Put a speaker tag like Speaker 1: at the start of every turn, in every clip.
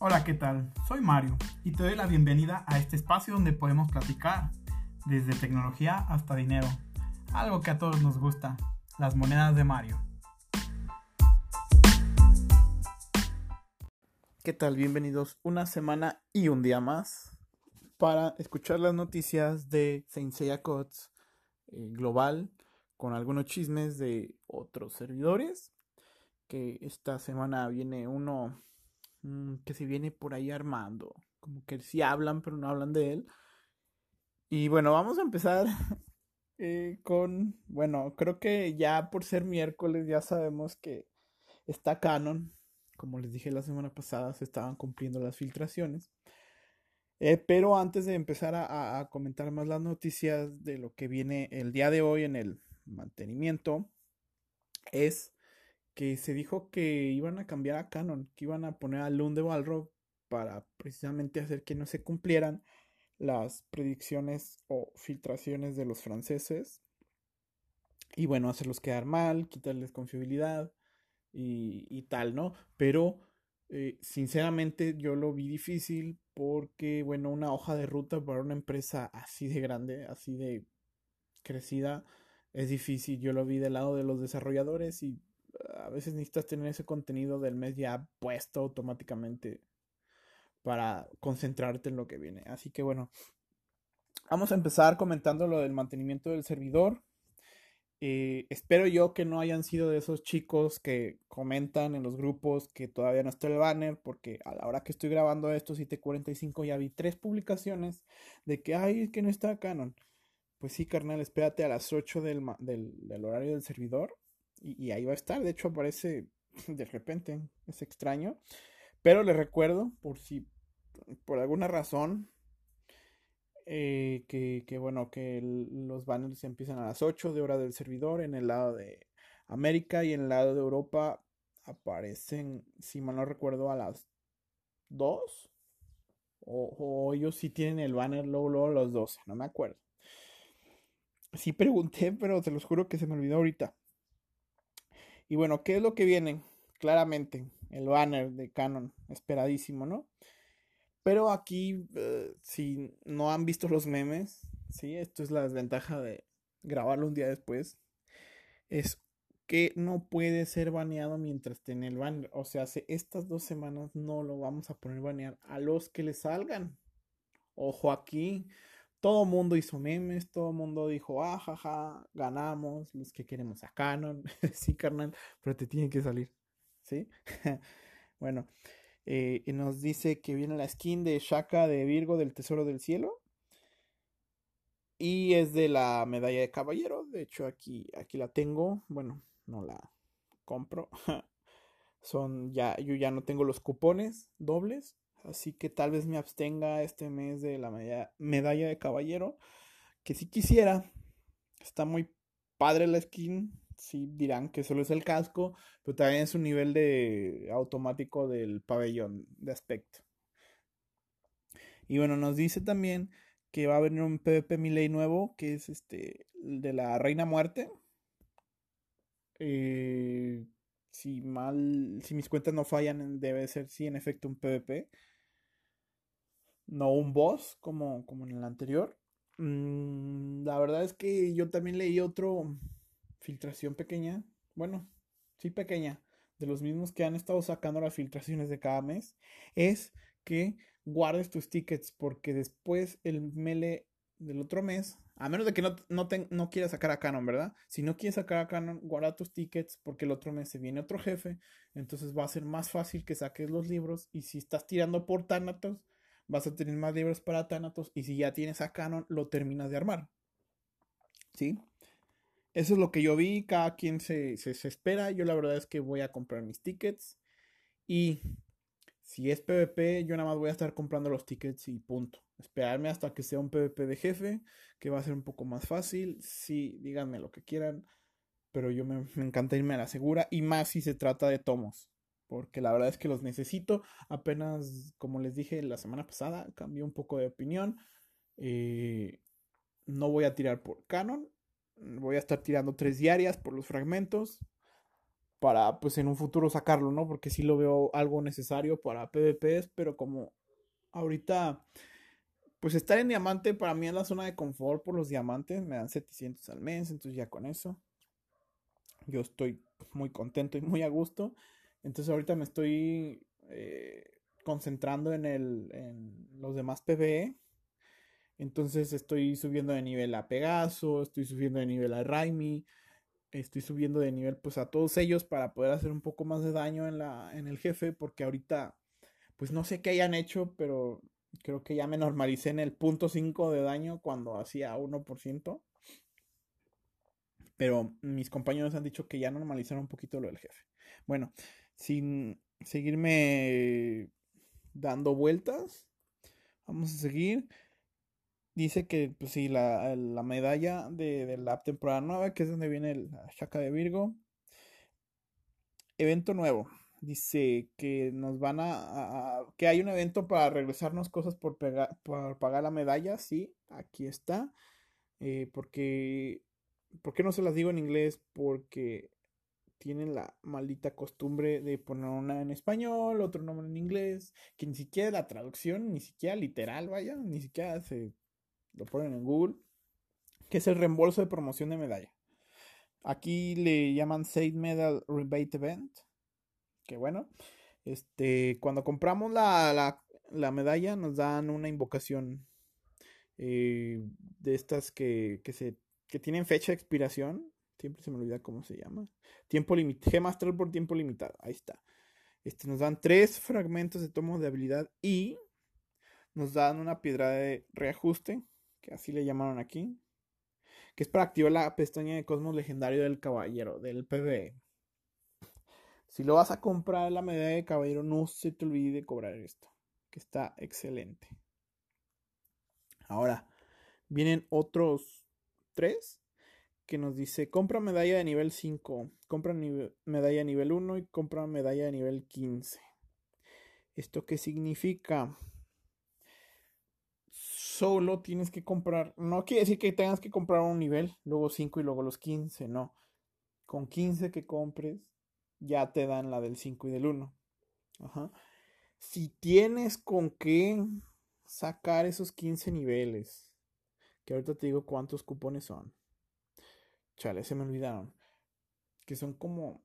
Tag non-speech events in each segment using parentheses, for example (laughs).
Speaker 1: Hola, ¿qué tal? Soy Mario y te doy la bienvenida a este espacio donde podemos platicar desde tecnología hasta dinero, algo que a todos nos gusta, las monedas de Mario. ¿Qué tal? Bienvenidos una semana y un día más para escuchar las noticias de Saint Seiya Codes eh, global con algunos chismes de otros servidores que esta semana viene uno que se viene por ahí armando. Como que sí hablan, pero no hablan de él. Y bueno, vamos a empezar (laughs) eh, con, bueno, creo que ya por ser miércoles ya sabemos que está Canon. Como les dije la semana pasada, se estaban cumpliendo las filtraciones. Eh, pero antes de empezar a, comentar más las noticias de lo que viene el día de hoy en el mantenimiento, es que se dijo que iban a cambiar a Canon, que iban a poner a Lund de Balrog para precisamente hacer que no se cumplieran las predicciones o filtraciones de los franceses. Y bueno, hacerlos quedar mal, quitarles confiabilidad y, y tal, ¿no? Pero eh, sinceramente yo lo vi difícil porque, bueno, una hoja de ruta para una empresa así de grande, así de crecida, es difícil. Yo lo vi del lado de los desarrolladores y a veces necesitas tener ese contenido del mes ya puesto automáticamente para concentrarte en lo que viene. Así que bueno, vamos a empezar comentando lo del mantenimiento del servidor. Eh, espero yo que no hayan sido de esos chicos que comentan en los grupos que todavía no está el banner, porque a la hora que estoy grabando esto, 745, ya vi tres publicaciones de que, ay, es que no está Canon. Pues sí, carnal, espérate a las 8 del, del, del horario del servidor y, ahí va a estar. De hecho, aparece (laughs) de repente. Es extraño. Pero les recuerdo, por si por alguna razón, eh, que, que, bueno, que los banners empiezan a las 8 de hora del servidor en el lado de América y en el lado de Europa aparecen, si mal no recuerdo, a las 2. O, o ellos sí tienen el banner luego, luego a los 12, no me acuerdo. Sí pregunté, pero te los juro que se me olvidó ahorita. Y bueno, ¿qué es lo que viene? Claramente, el banner de Canon, esperadísimo, ¿no? Pero aquí, eh, si no han visto los memes, sí, esto es la desventaja de grabarlo un día después, es que no puede ser baneado mientras tiene el banner. O sea, hace estas dos semanas no lo vamos a poner banear a los que le salgan. Ojo aquí, todo mundo hizo memes, todo mundo dijo, ah, jaja, ganamos, los que queremos a Canon, (laughs) sí, carnal, pero te tiene que salir, ¿sí? (laughs) bueno, eh, y nos dice que viene la skin de Shaka de Virgo del Tesoro del Cielo. Y es de la medalla de caballero. De hecho, aquí, aquí la tengo. Bueno, no la compro. (laughs) Son ya, yo ya no tengo los cupones dobles. Así que tal vez me abstenga este mes de la medalla, de caballero. Que si quisiera. Está muy padre la skin. Sí dirán que solo es el casco. Pero también es un nivel de automático del pabellón de aspecto. Y bueno, nos dice también que va a venir un PvP Miley nuevo. Que es este. De la Reina Muerte. Eh, si mal, si mis cuentas no fallan, debe ser sí en efecto un PvP no un boss como, como en el anterior. Mm, la verdad es que yo también leí otro filtración pequeña, bueno, sí pequeña, de los mismos que han estado sacando las filtraciones de cada mes, es que guardes tus tickets porque después el mele del otro mes, a menos de que no, no, no quieras sacar a Canon, ¿verdad? Si no quieres sacar a Canon, guarda tus tickets porque el otro mes se viene otro jefe, entonces va a ser más fácil que saques los libros y si estás tirando por Thanatos, vas a tener más libros para Thanatos y si ya tienes a Canon, lo terminas de armar. ¿Sí? Eso es lo que yo vi, cada quien se, se, espera, yo la verdad es que voy a comprar mis tickets y si es PvP, yo nada más voy a estar comprando los tickets y punto. Esperarme hasta que sea un PvP de jefe, que va a ser un poco más fácil. Sí, díganme lo que quieran, pero yo me, encanta irme a la segura y más si se trata de tomos porque la verdad es que los necesito. Apenas, como les dije la semana pasada, cambié un poco de opinión. Eh, no voy a tirar por Canon, voy a estar tirando tres diarias por los fragmentos. Para pues en un futuro sacarlo, ¿no? Porque sí lo veo algo necesario para PvPs, pero como ahorita pues estar en diamante para mí es la zona de confort por los diamantes, me dan 700 al mes, entonces ya con eso yo estoy muy contento y muy a gusto. Entonces ahorita me estoy eh, concentrando en, el, en los demás PvE. Entonces estoy subiendo de nivel a Pegaso, estoy subiendo de nivel a Raimi, estoy subiendo de nivel pues a todos ellos para poder hacer un poco más de daño en, la, en el jefe porque ahorita pues no sé qué hayan hecho, pero creo que ya me normalicé en el punto 5 de daño cuando hacía 1%. Pero mis compañeros han dicho que ya normalizaron un poquito lo del jefe. Bueno, sin seguirme dando vueltas, vamos a seguir. Dice que, pues sí, la, medalla de, la temporada nueva, que es donde viene la chaca de Virgo. Evento nuevo. Dice que nos van a, que hay un evento para regresarnos cosas por, por pagar la medalla. Sí, aquí está. Eh, porque, ¿por qué no se las digo en inglés? Porque tienen la maldita costumbre de poner una en español, otro nombre en inglés, que ni siquiera la traducción, ni siquiera literal, vaya, ni siquiera se lo ponen en Google, que es el reembolso de promoción de medalla. Aquí le llaman Save Medal Rebate Event que bueno, este, cuando compramos la, medalla nos dan una invocación eh, de estas que, que, se, que tienen fecha de expiración. Siempre se me olvida cómo se llama. Tiempo limitado. Gema astral por tiempo limitado. Ahí está. Este, nos dan tres fragmentos de tomo de habilidad y nos dan una piedra de reajuste, así le llamaron aquí, que es para activar la pestaña de cosmos legendario del caballero, del PvE. Si lo vas a comprar la medalla de caballero, no se te olvide de cobrar esto, que está excelente. Ahora, vienen otros tres que nos dice, compra medalla de nivel 5, compra medalla de nivel 1 y compra medalla de nivel 15. ¿Esto qué significa? Solo tienes que comprar, no quiere decir que tengas que comprar un nivel, luego 5 y luego los 15, no. Con 15 que compres, ya te dan la del 5 y del 1. Ajá. Si tienes con qué sacar esos 15 niveles, que ahorita te digo cuántos cupones son. Chale, se me olvidaron. Que son como...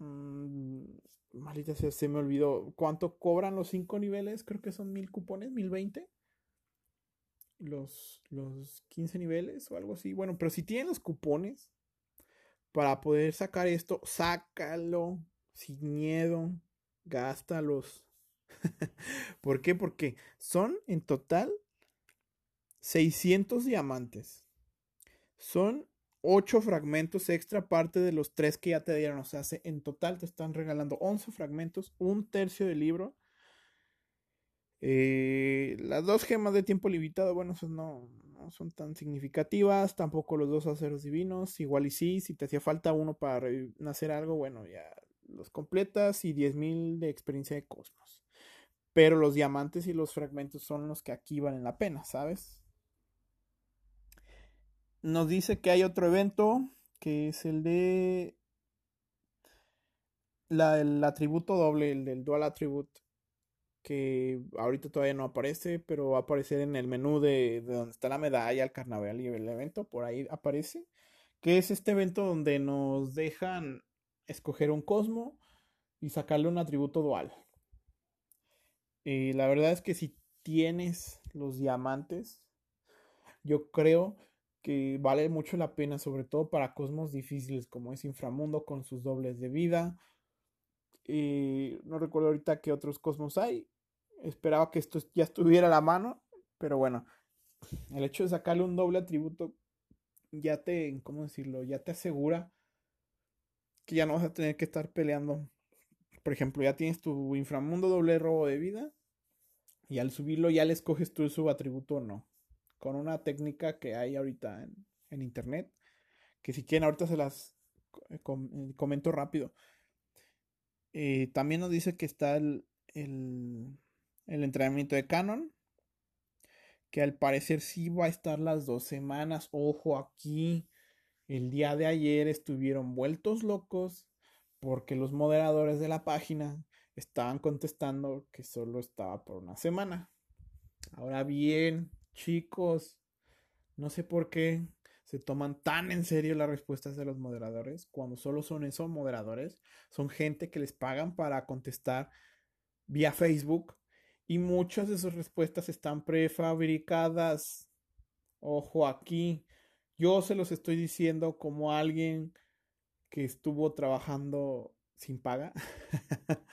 Speaker 1: Mmm, maldita sea, se me olvidó. ¿Cuánto cobran los 5 niveles? Creo que son mil cupones, 1020. Los, los 15 niveles o algo así. Bueno, pero si tienen los cupones, para poder sacar esto, sácalo sin miedo, gástalos. (laughs) ¿Por qué? Porque son en total 600 diamantes. Son 8 fragmentos extra aparte de los 3 que ya te dieron. O sea, en total te están regalando 11 fragmentos, un tercio del libro. Eh, las dos gemas de tiempo limitado, bueno, eso no, son tan significativas, tampoco los dos aceros divinos, igual y sí, si te hacía falta uno para nacer algo, bueno, ya los completas y 10.000 de experiencia de cosmos. Pero los diamantes y los fragmentos son los que aquí valen la pena, ¿sabes? Nos dice que hay otro evento, que es el de la, el atributo doble, el del dual attribute que ahorita todavía no aparece, pero va a aparecer en el menú de, donde está la medalla, el carnaval y el evento, por ahí aparece, que es este evento donde nos dejan escoger un cosmo y sacarle un atributo dual. Y la verdad es que si tienes los diamantes, yo creo que vale mucho la pena, sobre todo para cosmos difíciles como es Inframundo con sus dobles de vida. Y no recuerdo ahorita qué otros cosmos hay. Esperaba que esto ya estuviera a la mano, pero bueno, el hecho de sacarle un doble atributo ya te, ¿cómo decirlo? Ya te asegura que ya no vas a tener que estar peleando. Por ejemplo, ya tienes tu inframundo doble robo de vida y al subirlo ya le escoges tú su atributo o no. Con una técnica que hay ahorita en, internet, que si quieren ahorita se las eh, eh, comento rápido. Eh, también nos dice que está el, el entrenamiento de Canon. Que al parecer sí va a estar las dos semanas. Ojo aquí. el día de ayer estuvieron vueltos locos porque los moderadores de la página estaban contestando que solo estaba por una semana. Ahora bien, chicos, no sé por qué se toman tan en serio las respuestas de los moderadores cuando solo son esos moderadores. Son gente que les pagan para contestar vía Facebook y muchas de sus respuestas están prefabricadas. Ojo aquí, yo se los estoy diciendo como alguien que estuvo trabajando sin paga (laughs)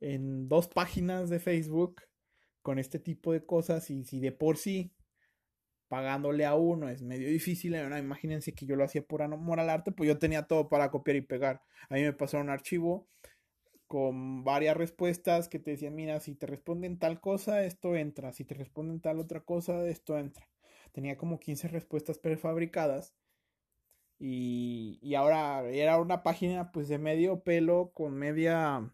Speaker 1: en dos páginas de Facebook con este tipo de cosas y si de por sí pagándole a uno es medio difícil, imagínense que yo lo hacía por amor al arte, pues yo tenía todo para copiar y pegar. A mí me pasaron un archivo con varias respuestas que te decían, mira, si te responden tal cosa, esto entra, si te responden tal otra cosa, esto entra. Tenía como 15 respuestas prefabricadas y, y ahora era una página pues de medio pelo con media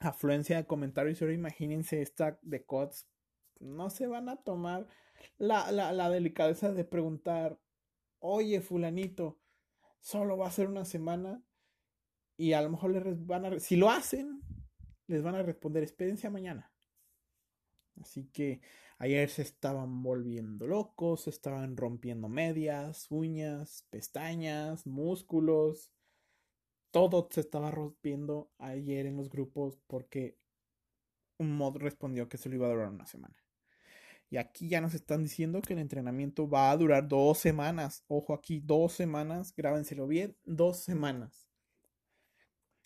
Speaker 1: afluencia de comentarios. Ahora imagínense esta de CODS. No se van a tomar la, la, la delicadeza de preguntar, oye, fulanito, solo va a ser una semana y a lo mejor les van a, si lo hacen, les van a responder, experiencia mañana. Así que ayer se estaban volviendo locos, se estaban rompiendo medias, uñas, pestañas, músculos. Todo se estaba rompiendo ayer en los grupos porque un mod respondió que se lo iba a durar una semana. Y aquí ya nos están diciendo que el entrenamiento va a durar dos semanas. Ojo aquí, dos semanas. Grábenselo bien, dos semanas.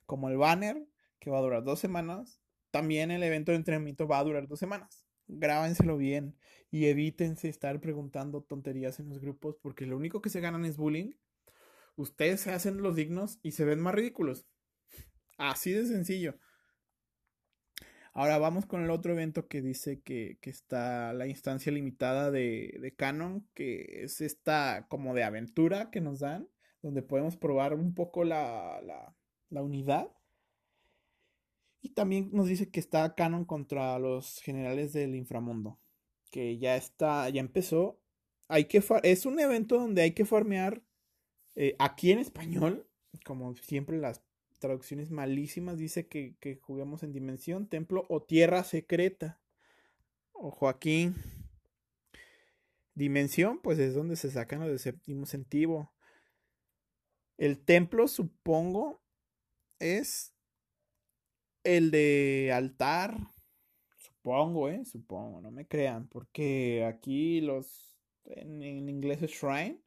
Speaker 1: Como el banner, que va a durar dos semanas. También el evento de entrenamiento va a durar dos semanas. Grábenselo bien y evítense estar preguntando tonterías en los grupos porque lo único que se ganan es bullying. Ustedes se hacen los dignos y se ven más ridículos. Así de sencillo. Ahora vamos con el otro evento que dice que, está la instancia limitada de, Canon, que es esta como de aventura que nos dan, donde podemos probar un poco la, la unidad. Y también nos dice que está Canon contra los generales del inframundo, que ya está, ya empezó. Hay que es un evento donde hay que farmear eh, aquí en español, como siempre las traducciones malísimas dice que, juguemos en dimensión, templo o tierra secreta. O Joaquín. Dimensión, pues es donde se sacan los de séptimo sentido. El templo, supongo, es el de altar. Supongo, eh, supongo, no me crean, porque aquí los en, en inglés es shrine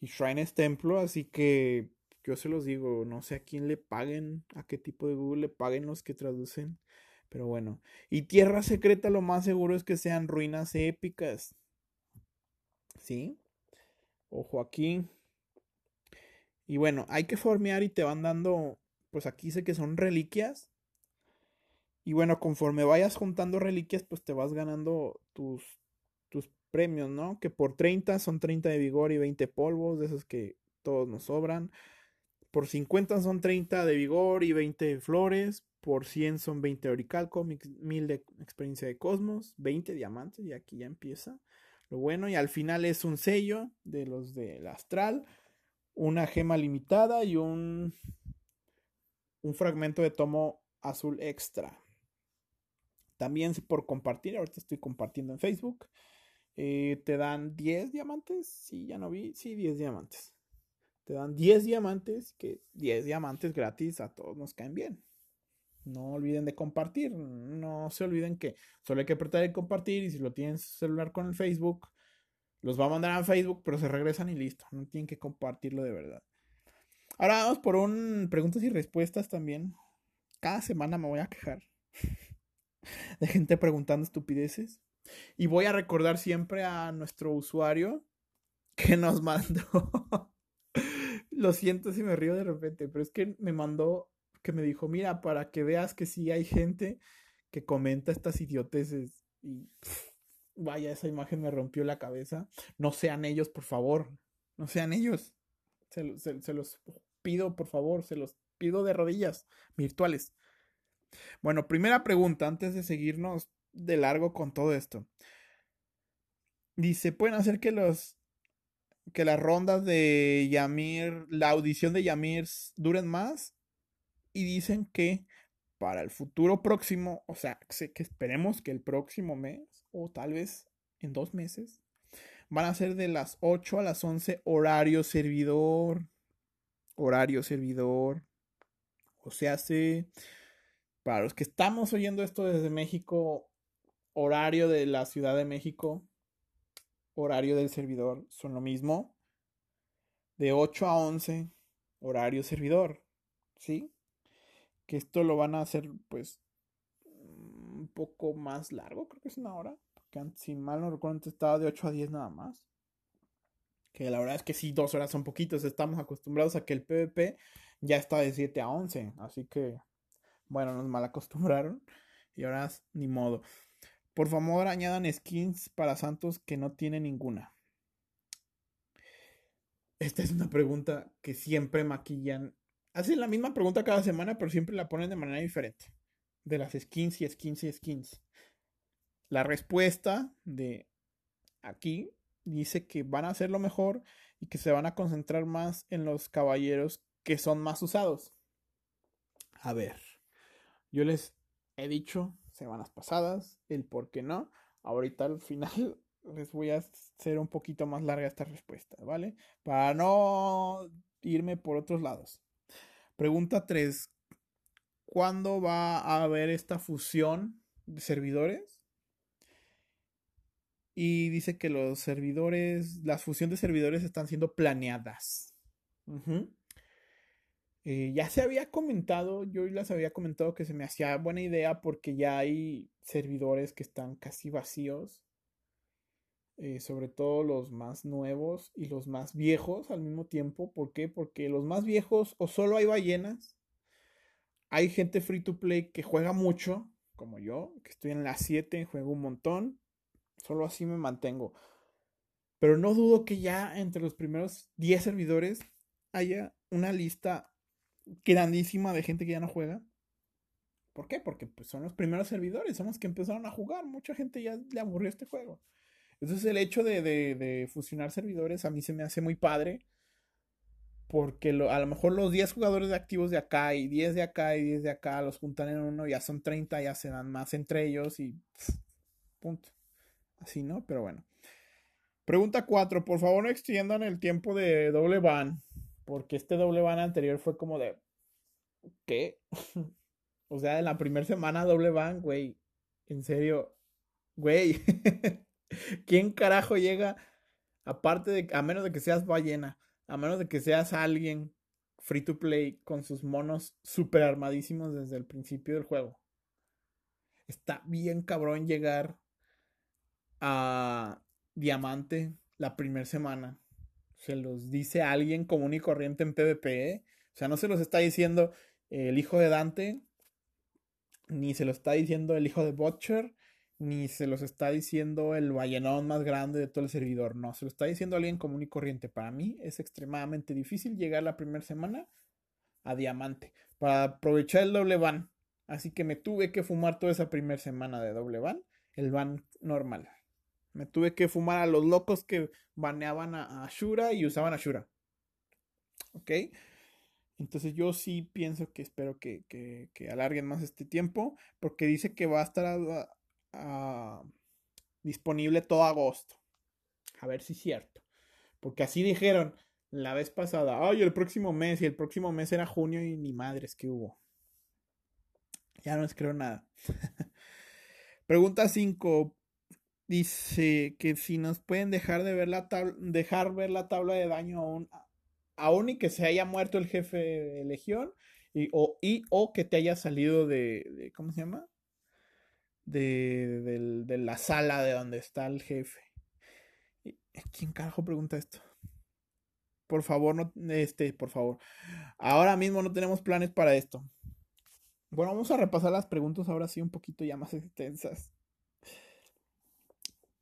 Speaker 1: y shrine es templo, así que yo se los digo, no sé a quién le paguen, a qué tipo de Google le paguen los que traducen. Pero bueno. Y tierra secreta lo más seguro es que sean ruinas épicas. ¿Sí? Ojo aquí. Y bueno, hay que formear y te van dando, pues aquí sé que son reliquias. Y bueno, conforme vayas juntando reliquias, pues te vas ganando tus, tus premios, ¿no? Que por 30 son 30 de vigor y 20 polvos, de esos que todos nos sobran. Por 50 son 30 de vigor y 20 de flores. Por 100 son 20 de oricalco, 1000 de experiencia de cosmos, 20 diamantes y aquí ya empieza lo bueno. Y al final es un sello de los del astral, una gema limitada y un, un fragmento de tomo azul extra. También por compartir, ahorita estoy compartiendo en Facebook. Eh, te dan 10 diamantes. Sí, ya no vi. Sí, 10 diamantes. Te dan 10 diamantes, que 10 diamantes gratis a todos nos caen bien. No olviden de compartir. No se olviden que solo hay que apretar el compartir y si lo tienen celular con el Facebook, los va a mandar a Facebook, pero se regresan y listo. No tienen que compartirlo de verdad. Ahora vamos por un preguntas y respuestas también. Cada semana me voy a quejar (laughs) de gente preguntando estupideces. Y voy a recordar siempre a nuestro usuario que nos (laughs) mandó lo siento si me río de repente, pero es que me mandó, que me dijo, mira, para que veas que sí hay gente que comenta estas idioteces. Y vaya, esa imagen me rompió la cabeza. No sean ellos, por favor. No sean ellos. Se, se los pido, por favor. Se los pido de rodillas virtuales. Bueno, primera pregunta, antes de seguirnos de largo con todo esto. Dice, ¿pueden hacer que los que las rondas de Yamir, la audición de Yamir duren más y dicen que para el futuro próximo, o sea, que esperemos que el próximo mes o tal vez en dos meses, van a ser de las 8 a las 11 horario servidor. Horario servidor. O sea, sí, para los que estamos oyendo esto desde México, horario de la Ciudad de México, horario del servidor, son lo mismo. De 8 a 11, horario servidor. ¿Sí? Que esto lo van a hacer, pues, un poco más largo, creo que es una hora. Porque si mal no recuerdo, antes estaba de 8 a 10 nada más. Que la verdad es que sí, dos horas son poquitos. Estamos acostumbrados a que el PvP ya está de 7 a 11. Así que, bueno, nos mal acostumbraron. Y ahora ni modo. Por favor, añadan skins para Santos que no tiene ninguna. Esta es una pregunta que siempre maquillan. Hacen la misma pregunta cada semana, pero siempre la ponen de manera diferente. De las skins y skins y skins. La respuesta de aquí dice que van a hacerlo mejor y que se van a concentrar más en los caballeros que son más usados. A ver, yo les he dicho semanas pasadas el por qué no. Ahorita al final (laughs) les voy a hacer un poquito más larga esta respuesta, ¿vale? Para no irme por otros lados. Pregunta 3. ¿Cuándo va a haber esta fusión de servidores? Y dice que los servidores, la fusión de servidores están siendo planeadas. Eh, ya se había comentado, yo les había comentado que se me hacía buena idea porque ya hay servidores que están casi vacíos. Eh, sobre todo los más nuevos y los más viejos al mismo tiempo. ¿Por qué? Porque los más viejos o solo hay ballenas. Hay gente free to play que juega mucho, como yo, que estoy en la 7, juego un montón. Solo así me mantengo. Pero no dudo que ya entre los primeros 10 servidores haya una lista grandísima de gente que ya no juega. ¿Por qué? Porque pues, son los primeros servidores, son los que empezaron a jugar. Mucha gente ya le aburrió este juego. Entonces el hecho de, de, fusionar servidores a mí se me hace muy padre. Porque a lo mejor los 10 jugadores activos de acá y 10 de acá y 10 de acá los juntan en uno, ya son 30, ya se dan más entre ellos y punto. Así, ¿no? Pero bueno. Pregunta 4. Por favor, no extiendan el tiempo de doble ban. Porque este doble ban anterior fue como de. ¿Qué? (laughs) o sea, en la primera semana doble ban, güey. En serio. Güey. (laughs) ¿Quién carajo llega? Aparte de. A menos de que seas ballena. A menos de que seas alguien free to play con sus monos super armadísimos desde el principio del juego. Está bien cabrón llegar a Diamante la primera semana. Se los dice alguien común y corriente en PvP. O sea, no se los está diciendo el hijo de Dante, ni se lo está diciendo el hijo de Butcher, ni se los está diciendo el ballenón más grande de todo el servidor. No, se lo está diciendo alguien común y corriente. Para mí es extremadamente difícil llegar la primera semana a Diamante para aprovechar el doble van. Así que me tuve que fumar toda esa primera semana de doble van, el van normal. Me tuve que fumar a los locos que baneaban a Ashura y usaban Ashura. ¿Ok? Entonces yo sí pienso que espero que, que, alarguen más este tiempo. Porque dice que va a estar disponible todo agosto. A ver si es cierto. Porque así dijeron la vez pasada. Ay, el próximo mes. Y el próximo mes era junio y ni madres que hubo. Ya no les creo nada. (laughs) Pregunta 5. Dice que si nos pueden dejar de ver la tabla, dejar ver la tabla de daño aún, aún y que se haya muerto el jefe de Legión y o, y, o que te haya salido de, ¿cómo se llama? De, de, la sala de donde está el jefe. ¿Quién carajo pregunta esto? Por favor, no, este, por favor. Ahora mismo no tenemos planes para esto. Bueno, vamos a repasar las preguntas ahora sí un poquito ya más extensas.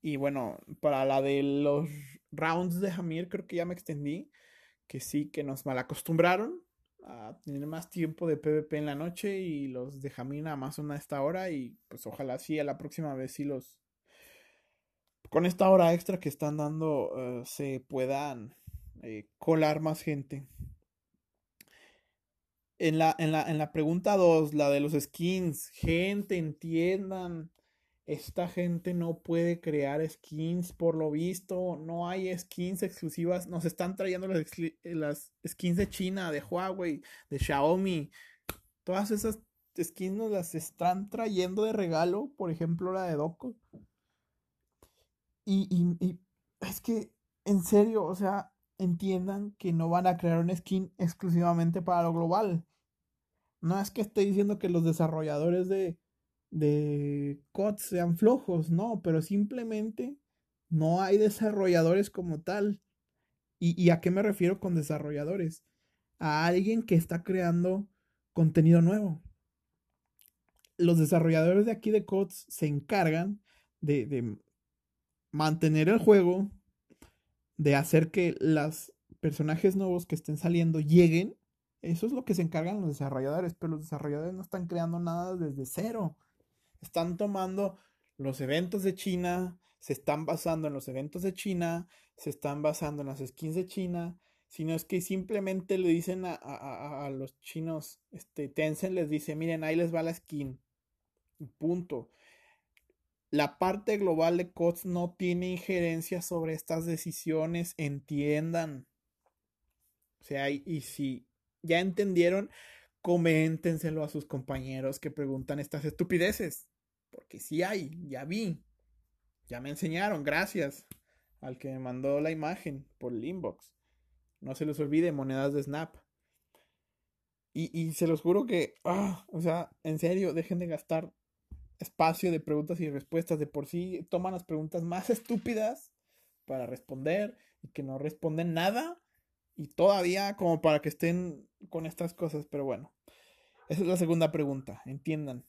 Speaker 1: Y bueno, para la de los rounds de Hamir, creo que ya me extendí. Que sí, que nos malacostumbraron a tener más tiempo de PvP en la noche. Y los de Hamir nada más una a esta hora. Y pues ojalá sí, a la próxima vez sí los. Con esta hora extra que están dando, eh, se puedan eh, colar más gente. En la, en la, en la pregunta 2, la de los skins, gente, entiendan. Esta gente no puede crear skins, por lo visto. No hay skins exclusivas. Nos están trayendo las, las skins de China, de Huawei, de Xiaomi. Todas esas skins nos las están trayendo de regalo. Por ejemplo, la de Doco. Y, y, y es que, en serio, o sea, entiendan que no van a crear un skin exclusivamente para lo global. No es que esté diciendo que los desarrolladores de, de COD sean flojos, no, pero simplemente no hay desarrolladores como tal. ¿Y, ¿Y, a qué me refiero con desarrolladores? A alguien que está creando contenido nuevo. Los desarrolladores de aquí de CODS se encargan de, de mantener el juego, de hacer que los personajes nuevos que estén saliendo lleguen. Eso es lo que se encargan los desarrolladores, pero los desarrolladores no están creando nada desde cero. Están tomando los eventos de China, se están basando en los eventos de China, se están basando en las skins de China, sino es que simplemente le dicen a, a, a los chinos, este, Tencent les dice, miren, ahí les va la skin. Punto la parte global de COTS no tiene injerencia sobre estas decisiones, entiendan. O sea, y, si ya entendieron, coméntenselo a sus compañeros que preguntan estas estupideces. Porque sí hay, ya vi. Ya me enseñaron, gracias al que me mandó la imagen por el inbox. No se les olvide, monedas de Snap. Y, y se los juro que, ah, o sea, en serio, dejen de gastar espacio de preguntas y respuestas. De por sí toman las preguntas más estúpidas para responder y que no responden nada. Y todavía como para que estén con estas cosas. Pero bueno, esa es la segunda pregunta. Entiendan.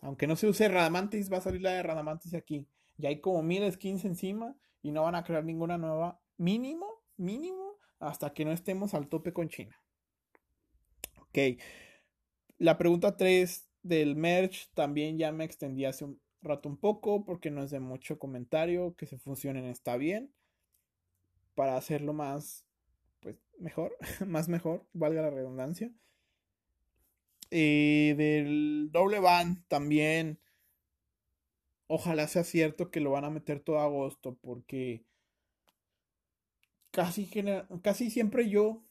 Speaker 1: Aunque no se use Radamantis, va a salir la de Radamantis aquí. Ya hay como mil skins encima y no van a crear ninguna nueva. Mínimo, mínimo, hasta que no estemos al tope con China. Ok. La pregunta 3 del merch también ya me extendí hace un rato un poco porque no es de mucho comentario, que se funcionen está bien. Para hacerlo más, pues mejor, (laughs) más mejor, valga la redundancia. Y del doble van también. Ojalá sea cierto que lo van a meter todo agosto porque casi, casi siempre yo,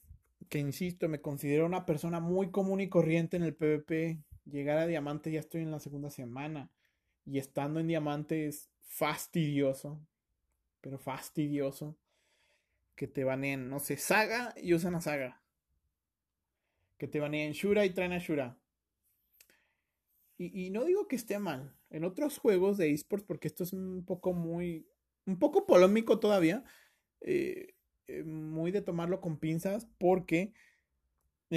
Speaker 1: que insisto, me considero una persona muy común y corriente en el PvP, llegar a diamante ya estoy en la segunda semana. Y estando en diamante es fastidioso. Pero fastidioso. Que te baneen, no sé, saga y usan a saga. Que te baneen Shura y traen a Shura. Y, y no digo que esté mal. En otros juegos de esports, porque esto es un poco muy. un poco polémico todavía. Eh, eh, muy de tomarlo con pinzas. Porque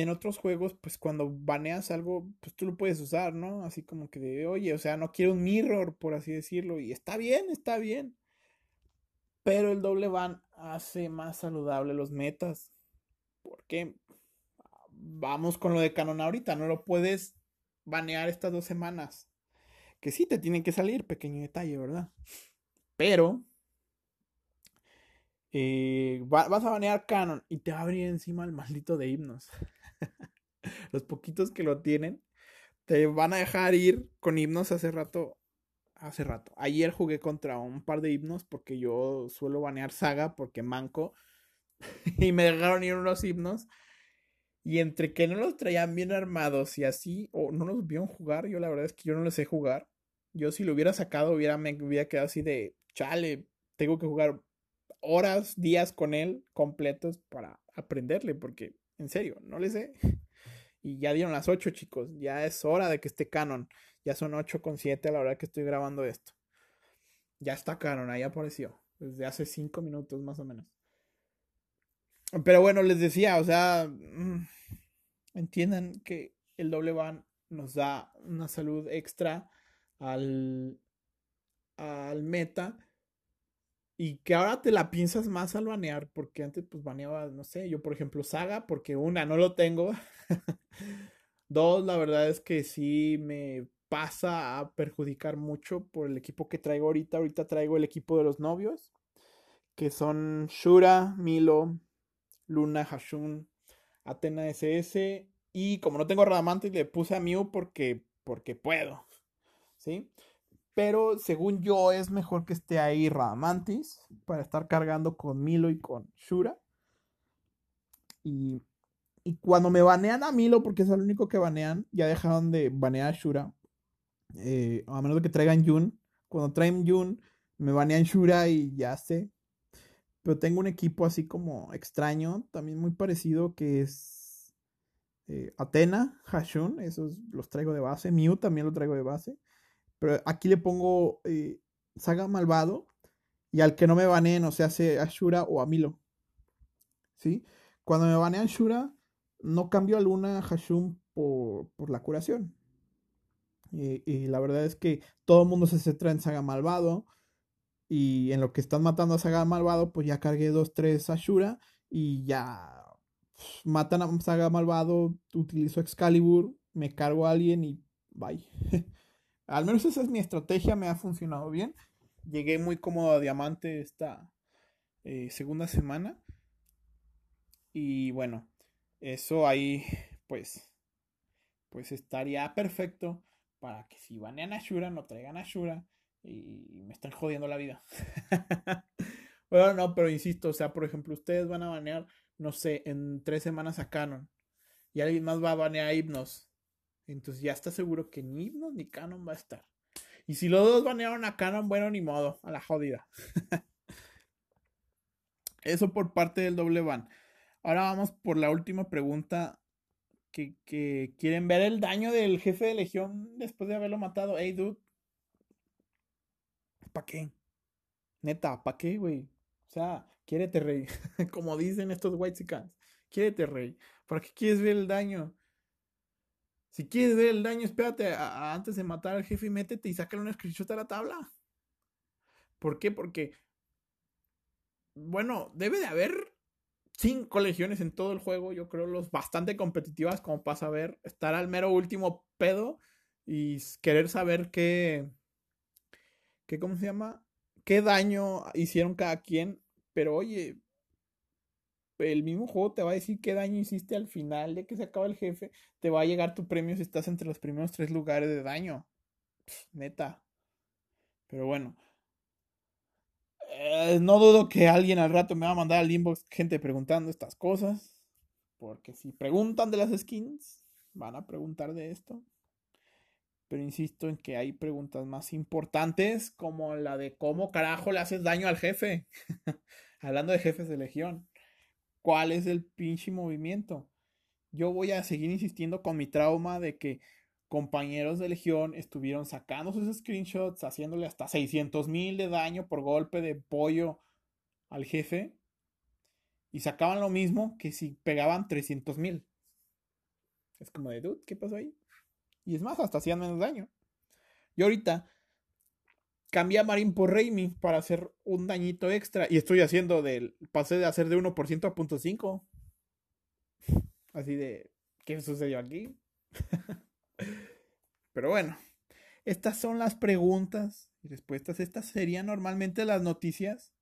Speaker 1: en otros juegos, pues cuando baneas algo, pues tú lo puedes usar, ¿no? Así como que de, oye, o sea, no quiero un mirror, por así decirlo, y está bien, está bien. Pero el doble ban hace más saludable los metas. Porque vamos con lo de Canon ahorita, no lo puedes banear estas dos semanas. Que sí te tienen que salir, pequeño detalle, ¿verdad? Pero eh, vas a banear Canon y te va a abrir encima el maldito de himnos. (laughs) los poquitos que lo tienen, te van a dejar ir con himnos hace rato. Hace rato. Ayer jugué contra un par de himnos porque yo suelo banear saga porque manco. (laughs) y me dejaron ir unos himnos. Y entre que no los traían bien armados y así, o no los vieron jugar, yo la verdad es que yo no les sé jugar. Yo si lo hubiera sacado, hubiera, me hubiera quedado así de, chale, tengo que jugar horas, días con él completos para aprenderle, porque en serio, no le sé. (laughs) Y ya dieron las 8, chicos. Ya es hora de que esté Canon. Ya son 8 con 7 a la hora que estoy grabando esto. Ya está Canon, ahí apareció. Desde hace 5 minutos más o menos. Pero bueno, les decía, o sea, mm, entiendan que el doble van nos da una salud extra al, al meta y que ahora te la piensas más al banear, porque antes pues baneaba, no sé, yo por ejemplo Saga, porque una, no lo tengo. (laughs) Dos, la verdad es que sí me pasa a perjudicar mucho por el equipo que traigo ahorita. Ahorita traigo el equipo de los novios, que son Shura, Milo, Luna, Hashun, Atena SS. Y como no tengo Radamantis, le puse a Mew porque, porque puedo. ¿Sí? Pero según yo es mejor que esté ahí Radamantis para estar cargando con Milo y con Shura. Y, y cuando me banean a Milo, porque es el único que banean, ya dejaron de banear a Shura. Eh, a menos que traigan Yun. Cuando traen Yun, me banean Shura y ya sé. Pero tengo un equipo así como extraño, también muy parecido, que es eh, Atena, Hashun, esos los traigo de base. Mew también lo traigo de base. Pero aquí le pongo eh, Saga Malvado. Y al que no me baneen, o sea, hace a Shura o a Milo. ¿Sí? Cuando me banean Shura, no cambio a Luna Hashun por, por la curación. Y, la verdad es que todo el mundo se centra en Saga Malvado. Y en lo que están matando a Saga Malvado, pues ya cargué 2-3 Ashura. Y ya matan a Saga Malvado, utilizo Excalibur, me cargo a alguien y bye. (laughs) Al menos esa es mi estrategia, me ha funcionado bien. Llegué muy cómodo a Diamante esta eh, segunda semana. Y bueno, eso ahí pues pues estaría perfecto para que si banean a Shura no traigan a Shura y me están jodiendo la vida. (laughs) bueno, no, pero insisto, o sea, por ejemplo, ustedes van a banear, no sé, en tres semanas a Canon y alguien más va a banear a Hypnos. Entonces ya está seguro que ni Hypnos ni Canon va a estar. Y si los dos banearon a Canon, bueno, ni modo, a la jodida. (laughs) Eso por parte del doble ban. Ahora vamos por la última pregunta. Que, quieren ver el daño del jefe de legión después de haberlo matado. Hey, dude, ¿Para qué? Neta, ¿para qué, güey? O sea, quiérete, rey. (laughs) Como dicen estos white chickens. Quiérete, rey. ¿Para qué quieres ver el daño? Si quieres ver el daño, espérate antes de matar al jefe y métete y sácale una screenshot a la tabla. ¿Por qué? Porque, bueno, debe de haber cinco legiones en todo el juego. Yo creo los bastante competitivas como para saber estar al mero último pedo y querer saber qué, ¿Qué cómo se llama? ¿Qué daño hicieron cada quien? Pero oye, el mismo juego te va a decir qué daño hiciste al final de que se acaba el jefe. Te va a llegar tu premio si estás entre los primeros tres lugares de daño. neta. Pero bueno. Eh, no dudo que alguien al rato me va a mandar al inbox gente preguntando estas cosas. Porque si preguntan de las skins, van a preguntar de esto. Pero insisto en que hay preguntas más importantes como la de cómo carajo le haces daño al jefe. (laughs) Hablando de jefes de legión. ¿Cuál es el pinche movimiento? Yo voy a seguir insistiendo con mi trauma de que compañeros de legión estuvieron sacando sus screenshots, haciéndole hasta 600 mil de daño por golpe de pollo al jefe. Y sacaban lo mismo que si pegaban 300 mil. Es como de, dude, ¿qué pasó ahí? Y es más, hasta hacían menos daño. Y ahorita cambié a Marín por Raimi para hacer un dañito extra. Y estoy haciendo del. Pasé de hacer de 1% a 0.5. Así de. ¿Qué sucedió aquí? (laughs) Pero bueno. Estas son las preguntas y respuestas. Estas serían normalmente las noticias.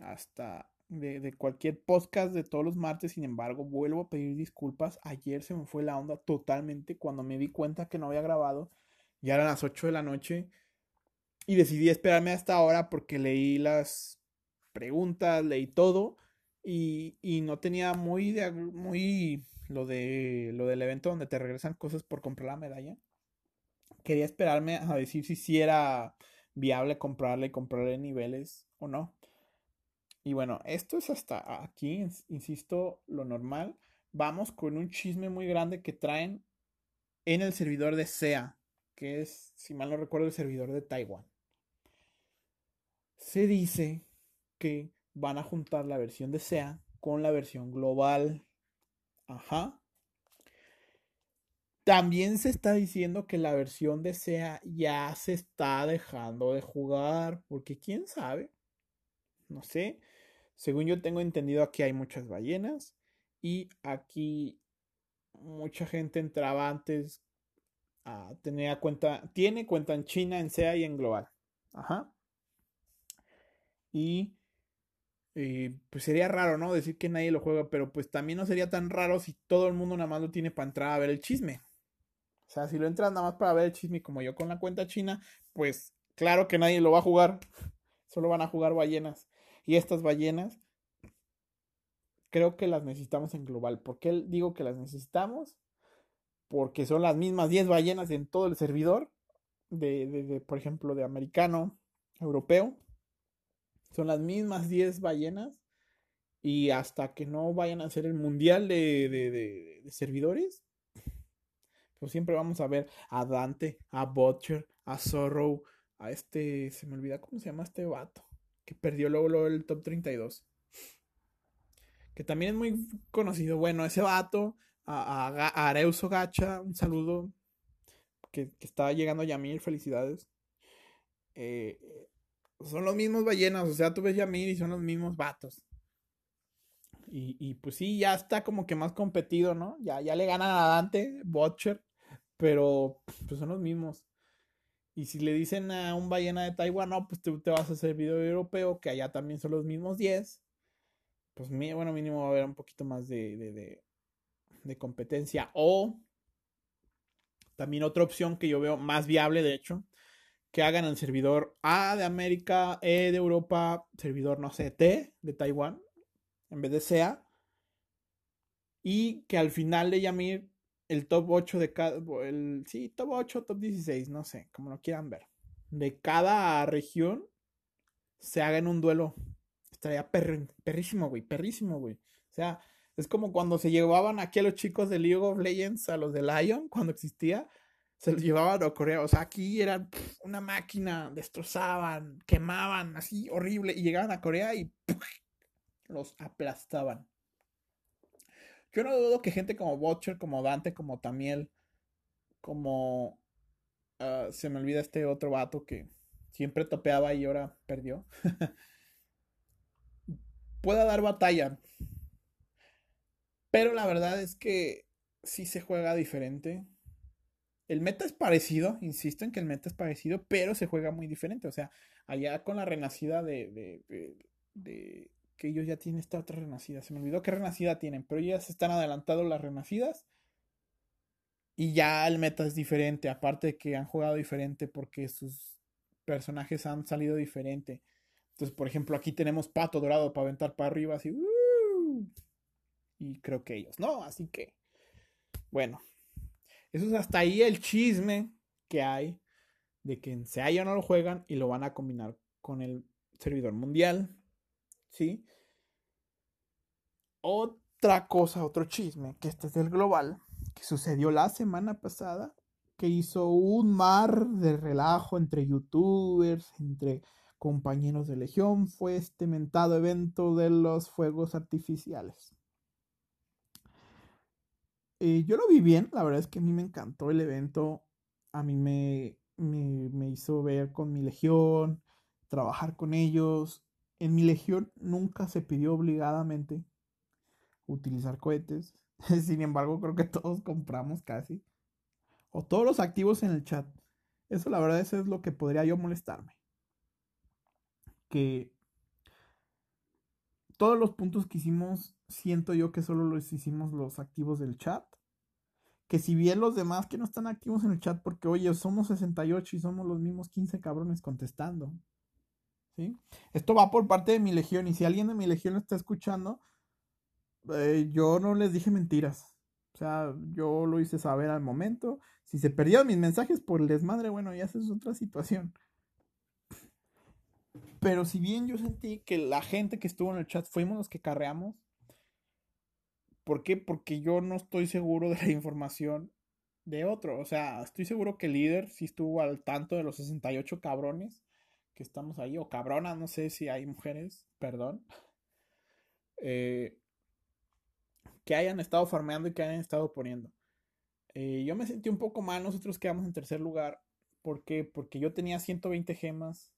Speaker 1: Hasta de, cualquier podcast de todos los martes. Sin embargo, vuelvo a pedir disculpas. Ayer se me fue la onda totalmente cuando me di cuenta que no había grabado. Ya eran las 8 de la noche. Y decidí esperarme hasta ahora porque leí las preguntas, leí todo. Y, y no tenía muy, de, muy lo, de, lo del evento donde te regresan cosas por comprar la medalla. Quería esperarme a decir si sí era viable comprarle y comprarle niveles o no. Y bueno, esto es hasta aquí, insisto, lo normal. Vamos con un chisme muy grande que traen en el servidor de SEA, que es, si mal no recuerdo, el servidor de Taiwán. Se dice que van a juntar la versión de SEA con la versión global. Ajá. También se está diciendo que la versión de SEA ya se está dejando de jugar, porque quién sabe, no sé. Según yo tengo entendido, aquí hay muchas ballenas y aquí mucha gente entraba antes a tener cuenta, tiene cuenta en China, en SEA y en Global. Ajá. Y pues sería raro, ¿no? Decir que nadie lo juega, pero pues también no sería tan raro si todo el mundo nada más lo tiene para entrar a ver el chisme. O sea, si lo entras nada más para ver el chisme como yo con la cuenta china, pues claro que nadie lo va a jugar. (laughs) Solo van a jugar ballenas. Y estas ballenas creo que las necesitamos en global. ¿Por qué digo que las necesitamos? Porque son las mismas 10 ballenas en todo el servidor. De, de, por ejemplo, de americano, europeo. Son las mismas 10 ballenas. Y hasta que no vayan a hacer el mundial de, de servidores, pues siempre vamos a ver a Dante, a Butcher, a Zorro, a este, se me olvida cómo se llama este vato, que perdió luego, el top 32 que también es muy conocido. Bueno, ese vato, a, a, Areuso Gacha, un saludo, que, que está llegando Yamir, felicidades. Eh, son los mismos ballenas, o sea, tú ves Yamir y son los mismos vatos. Y, y, pues sí, ya está como que más competido, ¿no? Ya, ya le ganan a Dante, Butcher, pero pues son los mismos. Y si le dicen a un ballena de Taiwán, no, pues te, te vas a hacer video europeo, que allá también son los mismos 10 pues bueno, mínimo va a haber un poquito más de, de, competencia. O también otra opción que yo veo más viable, de hecho, que hagan el servidor A de América, E de Europa, servidor, no sé, T de Taiwán, en vez de SEA. Y que al final de Yamir, el top 8 de cada, el, sí, top 8, top 16, no sé, como lo quieran ver. De cada región se hagan un duelo Estaría perrísimo, güey, perrísimo, güey. O sea, es como cuando se llevaban aquí a los chicos de League of Legends, a los de Lion, cuando existía, se los llevaban a Corea. O sea, aquí eran una máquina, destrozaban, quemaban, así horrible, y llegaban a Corea y los aplastaban. Yo no dudo que gente como Butcher, como Dante, como Tamiel, como... Ah, se me olvida este otro vato que siempre topeaba y ahora perdió. (laughs) pueda dar batalla. Pero la verdad es que sí se juega diferente. El meta es parecido, insisto en que el meta es parecido, pero se juega muy diferente. O sea, allá con la renacida de, de, de, que ellos ya tienen esta otra renacida. Se me olvidó qué renacida tienen, pero ya se están adelantando las renacidas. Y ya el meta es diferente, aparte de que han jugado diferente porque sus personajes han salido diferente. Entonces, por ejemplo, aquí tenemos pato dorado para aventar para arriba, así. ¡uh! y creo que ellos no, así que. Bueno, eso es hasta ahí el chisme que hay de que en SEA no lo juegan y lo van a combinar con el servidor mundial. ¿Sí? Otra cosa, otro chisme, que este es del global, que sucedió la semana pasada, que hizo un mar de relajo entre youtubers, entre compañeros de Legión fue este mentado evento de los fuegos artificiales. Eh, yo lo vi bien, la verdad es que a mí me encantó el evento, a mí me, me, hizo ver con mi Legión, trabajar con ellos. En mi Legión nunca se pidió obligadamente utilizar cohetes, (laughs) sin embargo creo que todos compramos casi. O todos los activos en el chat. Eso la verdad eso es lo que podría yo molestarme que todos los puntos que hicimos, siento yo que solo los hicimos los activos del chat. Que si bien los demás que no están activos en el chat, porque oye, somos 68 y somos los mismos 15 cabrones contestando. Esto va por parte de mi legión y si alguien de mi legión está escuchando, eh, yo no les dije mentiras. O sea, yo lo hice saber al momento. Si se perdieron mis mensajes por el desmadre, bueno, ya esa es otra situación. Pero si bien yo sentí que la gente que estuvo en el chat fuimos los que carreamos. ¿Por qué? Porque yo no estoy seguro de la información de otro. O sea, estoy seguro que el líder sí estuvo al tanto de los 68 cabrones que estamos ahí. O cabronas, no sé si hay mujeres, perdón. (laughs) Eh, que hayan estado farmeando y que hayan estado poniendo. Eh, yo me sentí un poco mal, nosotros quedamos en tercer lugar. ¿Por qué? Porque yo tenía 120 gemas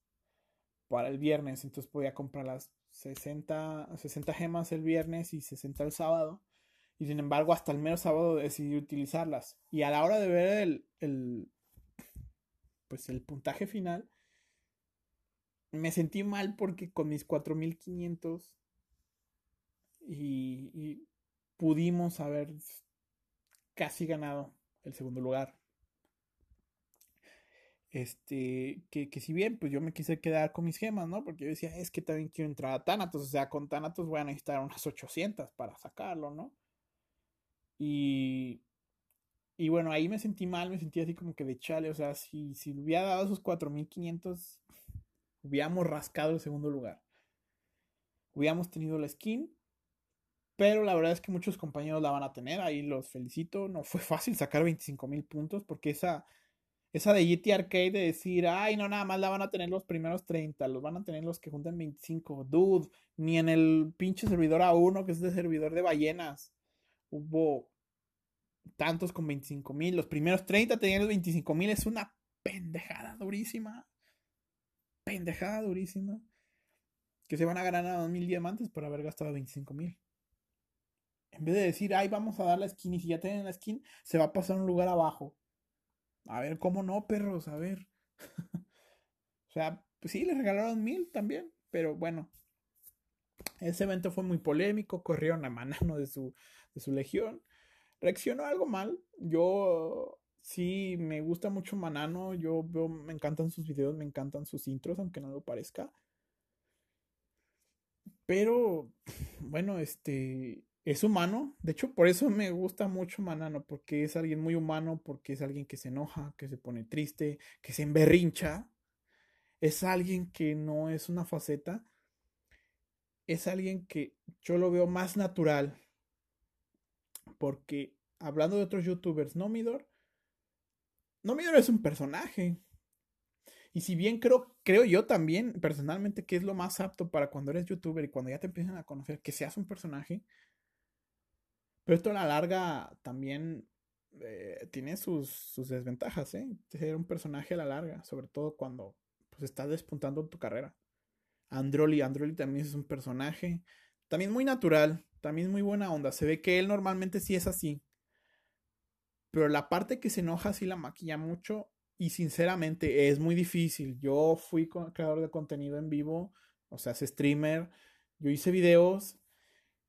Speaker 1: para el viernes, entonces podía comprar las 60, 60 gemas el viernes y 60 el sábado. Y sin embargo, hasta el mero sábado decidí utilizarlas. Y a la hora de ver el, el pues el puntaje final, me sentí mal porque con mis 4500 y, pudimos haber casi ganado el segundo lugar. Este, que, que, si bien, pues yo me quise quedar con mis gemas, ¿no? Porque yo decía, es que también quiero entrar a Thanatos, o sea, con Thanatos voy a necesitar unas 800 para sacarlo, ¿no? Y, y bueno, ahí me sentí mal, me sentí así como que de chale, o sea, si, si hubiera dado esos 4500, hubiéramos rascado el segundo lugar. Hubiéramos tenido la skin, pero la verdad es que muchos compañeros la van a tener, ahí los felicito. No fue fácil sacar 25 mil puntos, porque esa, esa de GT Arcade de decir, ay, no, nada más la van a tener los primeros 30, los van a tener los que juntan 25. Dude, ni en el pinche servidor A1, que es de servidor de ballenas, hubo tantos con 25 mil. Los primeros 30 tenían los 25 mil. Es una pendejada durísima. Pendejada durísima. Que se van a ganar a 2 mil diamantes por haber gastado 25 mil. En vez de decir, ay, vamos a dar la skin y si ya tienen la skin, se va a pasar un lugar abajo. A ver, ¿cómo no, perros? A ver. (laughs) o sea, pues sí, les regalaron mil también, pero bueno. Ese evento fue muy polémico, corrieron a mano de su, de su legión reaccionó algo mal. Yo sí me gusta mucho Manano. Yo veo, me encantan sus videos, me encantan sus intros, aunque no lo parezca. Pero, bueno, este es humano. De hecho, por eso me gusta mucho Manano, porque es alguien muy humano, porque es alguien que se enoja, que se pone triste, que se emberrincha. Es alguien que no es una faceta. Es alguien que yo lo veo más natural, porque hablando de otros youtubers, Nomidor, Nomidor es un personaje. Y si bien creo, creo yo también, personalmente, que es lo más apto para cuando eres youtuber y cuando ya te empiezan a conocer, que seas un personaje. Pero esto a la larga también eh, tiene sus, sus, desventajas, ¿eh? Ser un personaje a la larga, sobre todo cuando pues, estás despuntando tu carrera. Androli, Androli también es un personaje, también muy natural, también muy buena onda. Se ve que él normalmente sí es así. Pero la parte que se enoja sí la maquilla mucho y sinceramente es muy difícil. Yo fui creador de contenido en vivo, o sea, es streamer, yo hice videos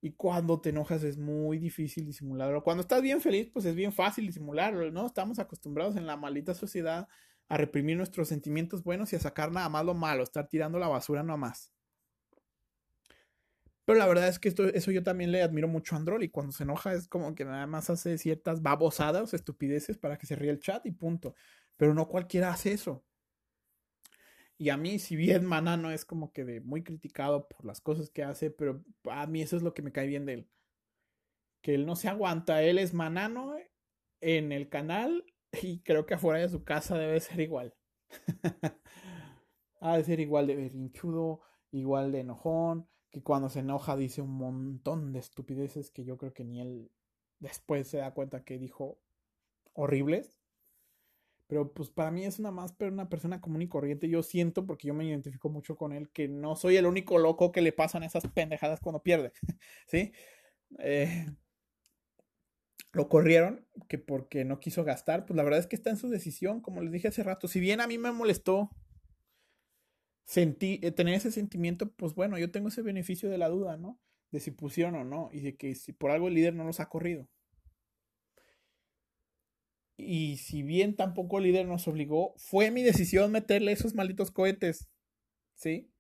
Speaker 1: y cuando te enojas es muy difícil disimularlo. Cuando estás bien feliz, pues es bien fácil disimularlo, ¿no? Estamos acostumbrados en la maldita sociedad a reprimir nuestros sentimientos buenos y a sacar nada más lo malo, estar tirando la basura nada más. Pero la verdad es que esto, eso yo también le admiro mucho a Android. Y cuando se enoja es como que nada más hace ciertas babosadas, estupideces para que se ríe el chat y punto. Pero no cualquiera hace eso. Y a mí, si bien Manano es como que de muy criticado por las cosas que hace, pero a mí eso es lo que me cae bien de él. Que él no se aguanta. Él es Manano en el canal y creo que afuera de su casa debe ser igual. (laughs) ha de ser igual de berrinchudo, igual de enojón, que cuando se enoja dice un montón de estupideces que yo creo que ni él después se da cuenta que dijo horribles. Pero pues para mí es una más pero una persona común y corriente. Yo siento, porque yo me identifico mucho con él, que no soy el único loco que le pasan esas pendejadas cuando pierde. (laughs) ¿Sí? Eh, lo corrieron, que porque no quiso gastar. Pues la verdad es que está en su decisión, como les dije hace rato. Si bien a mí me molestó sentí, eh, tener ese sentimiento, pues bueno, yo tengo ese beneficio de la duda, ¿no? De si pusieron o no, y de que si por algo el líder no los ha corrido. Y si bien tampoco el líder nos obligó, fue mi decisión meterle esos malditos cohetes. ¿Sí?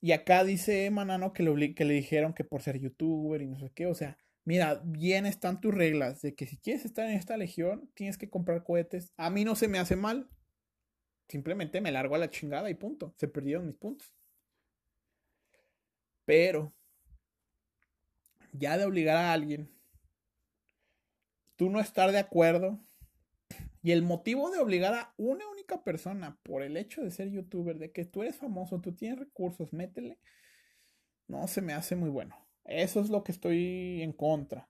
Speaker 1: Y acá dice Manano que le, que le dijeron que por ser youtuber y no sé qué. O sea, mira, bien están tus reglas de que si quieres estar en esta legión, tienes que comprar cohetes. A mí no se me hace mal. Simplemente me largo a la chingada y punto. Se perdieron mis puntos. Pero, ya de obligar a alguien, tú no estar de acuerdo, y el motivo de obligar a una única persona por el hecho de ser youtuber, de que tú eres famoso, tú tienes recursos, métele, no se me hace muy bueno. Eso es lo que estoy en contra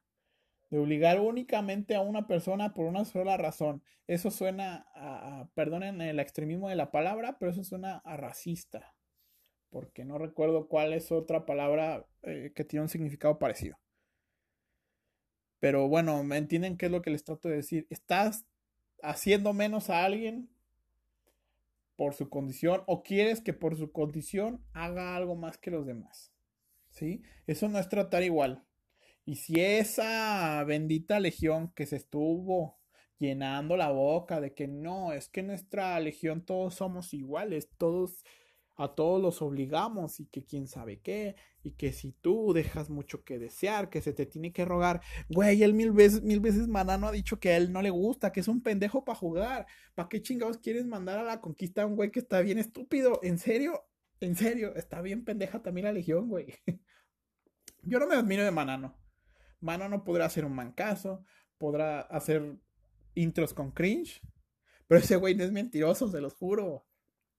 Speaker 1: de obligar únicamente a una persona por una sola razón. Eso suena a, perdonen el extremismo de la palabra, pero eso suena a racista, porque no recuerdo cuál es otra palabra eh, que tiene un significado parecido. Pero bueno, ¿me entienden qué es lo que les trato de decir? Estás haciendo menos a alguien por su condición o quieres que por su condición haga algo más que los demás. ¿Sí? Eso no es tratar igual. Y si esa bendita legión que se estuvo llenando la boca de que no, es que nuestra legión todos somos iguales, todos a todos los obligamos y que quién sabe qué, y que si tú dejas mucho que desear, que se te tiene que rogar, güey, él mil veces, mil veces Manano ha dicho que a él no le gusta, que es un pendejo para jugar, ¿para qué chingados quieres mandar a la conquista a un güey que está bien estúpido? ¿En serio? ¿En serio? Está bien pendeja también la legión, güey. (laughs) Yo no me admiro de Manano. Manano podrá hacer un mancazo, podrá hacer intros con cringe, pero ese güey no es mentiroso, se los juro.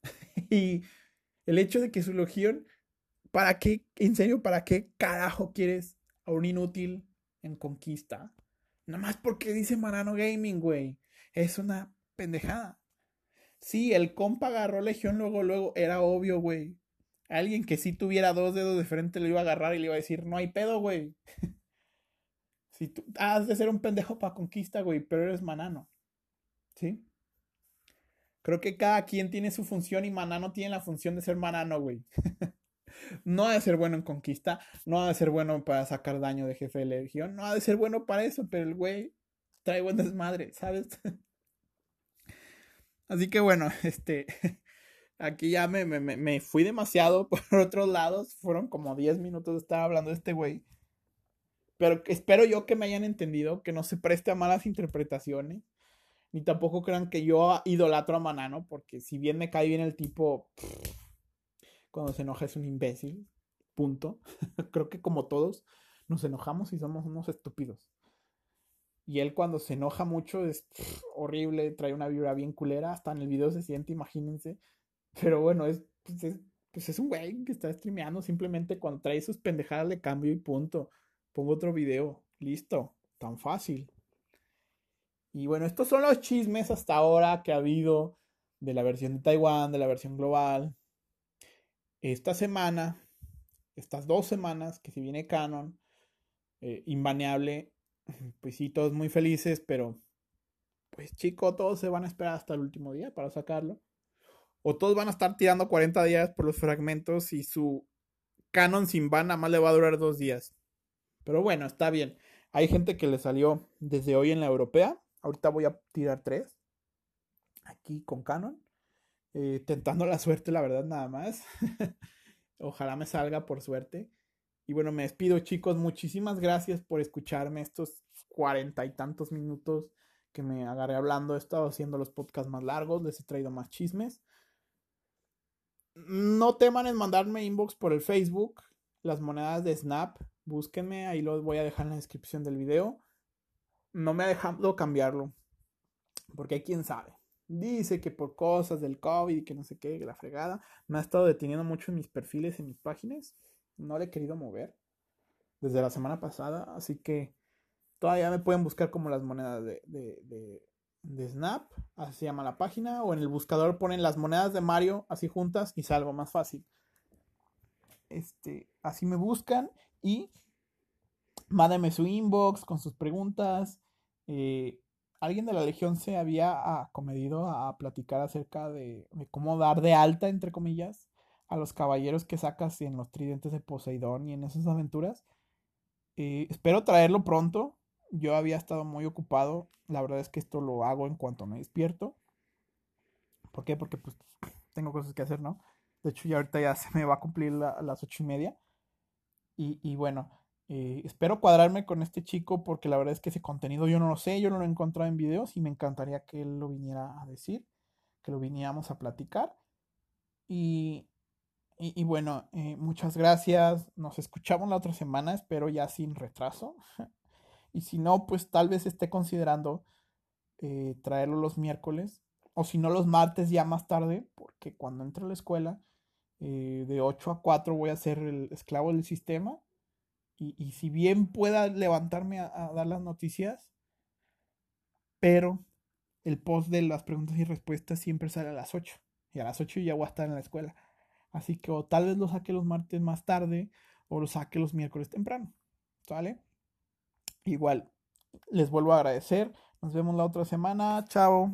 Speaker 1: (laughs) y el hecho de que su legión, ¿para qué, en serio, para qué carajo quieres a un inútil en conquista? Nada más porque dice Marano Gaming, güey. Es una pendejada. Sí, el compa agarró Legión luego, luego, era obvio, güey. Alguien que si tuviera dos dedos de frente le iba a agarrar y le iba a decir, no hay pedo, güey. (laughs) si tú has de ser un pendejo para conquista, güey, pero eres manano. ¿Sí? Creo que cada quien tiene su función y Manano tiene la función de ser Manano, güey. (laughs) no ha de ser bueno en conquista, no ha de ser bueno para sacar daño de jefe de legión, no ha de ser bueno para eso, pero el güey trae buen desmadre, ¿sabes? (laughs) Así que bueno, (laughs) este, aquí ya me, me, me, fui demasiado por otros lados, fueron como 10 minutos de estar hablando de este güey. Pero espero yo que me hayan entendido, que no se preste a malas interpretaciones ni tampoco crean que yo idolatro a Manano, porque si bien me cae bien el tipo, cuando se enoja es un imbécil, punto. (laughs) Creo que como todos nos enojamos y somos unos estúpidos. Y él cuando se enoja mucho es horrible, trae una vibra bien culera, hasta en el video se siente, imagínense. Pero bueno, es, pues es, pues es un güey que está streameando, simplemente cuando trae sus pendejadas le cambio y punto. Pongo otro video, listo, tan fácil. Y bueno, estos son los chismes hasta ahora que ha habido de la versión de Taiwán, de la versión global. Esta semana, estas dos semanas que si viene Canon, eh, invaneable, (laughs) pues sí, todos muy felices, pero pues chico, todos se van a esperar hasta el último día para sacarlo. O todos van a estar tirando 40 días por los fragmentos y su Canon sin van nada más le va a durar dos días. Pero bueno, está bien. Hay gente que le salió desde hoy en la europea Ahorita voy a tirar tres. Aquí con Canon. Eh, tentando la suerte, la verdad, nada más. (laughs) Ojalá me salga por suerte. Y bueno, me despido, chicos. Muchísimas gracias por escucharme estos cuarenta y tantos minutos que me agarré hablando. He estado haciendo los podcasts más largos. Les he traído más chismes. No teman en mandarme inbox por el Facebook. Las monedas de Snap. Búsquenme. Ahí los voy a dejar en la descripción del video no me ha dejado cambiarlo. Porque hay quien sabe. Dice que por cosas del COVID y que no sé qué, la fregada, me ha estado deteniendo mucho en mis perfiles, en mis páginas. No le he querido mover desde la semana pasada. Así que todavía me pueden buscar como las monedas de, de, de, Snap. Así se llama la página. O en el buscador ponen las monedas de Mario así juntas y salgo más fácil. Este, así me buscan y mándenme su inbox con sus preguntas. Eh, alguien de la Legión se había acomedido a platicar acerca de, cómo dar de alta, entre comillas, a los caballeros que sacas en los tridentes de Poseidón y en esas aventuras. Eh, espero traerlo pronto. Yo había estado muy ocupado. La verdad es que esto lo hago en cuanto me despierto. ¿Por qué? Porque pues tengo cosas que hacer, ¿no? De hecho, ya ahorita ya se me va a cumplir las ocho y media. Y, y bueno, eh, espero cuadrarme con este chico porque la verdad es que ese contenido yo no lo sé, yo no lo he encontrado en videos y me encantaría que él lo viniera a decir, que lo viniéramos a platicar. Y, y, bueno, eh, muchas gracias. Nos escuchamos la otra semana, espero ya sin retraso. (laughs) y si no, pues tal vez esté considerando eh, traerlo los miércoles o si no los martes ya más tarde, porque cuando entre a la escuela de 8 a 4 voy a ser el esclavo del sistema y, si bien pueda levantarme a, dar las noticias, pero el post de las preguntas y respuestas siempre sale a las 8. Y a las 8 ya voy a estar en la escuela. Así que o tal vez lo saque los martes más tarde o lo saque los miércoles temprano. ¿Sale? Igual, les vuelvo a agradecer. Nos vemos la otra semana. Chao.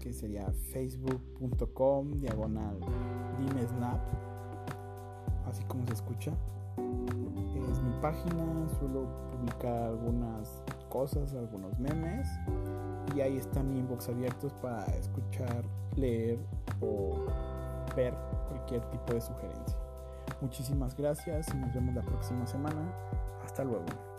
Speaker 1: que sería facebook.com diagonal dimesnap, así como se escucha. Es mi página, suelo publicar algunas cosas, algunos memes. Y ahí está mi inbox abiertos para escuchar, leer o ver cualquier tipo de sugerencia. Muchísimas gracias y nos vemos la próxima semana. Hasta luego.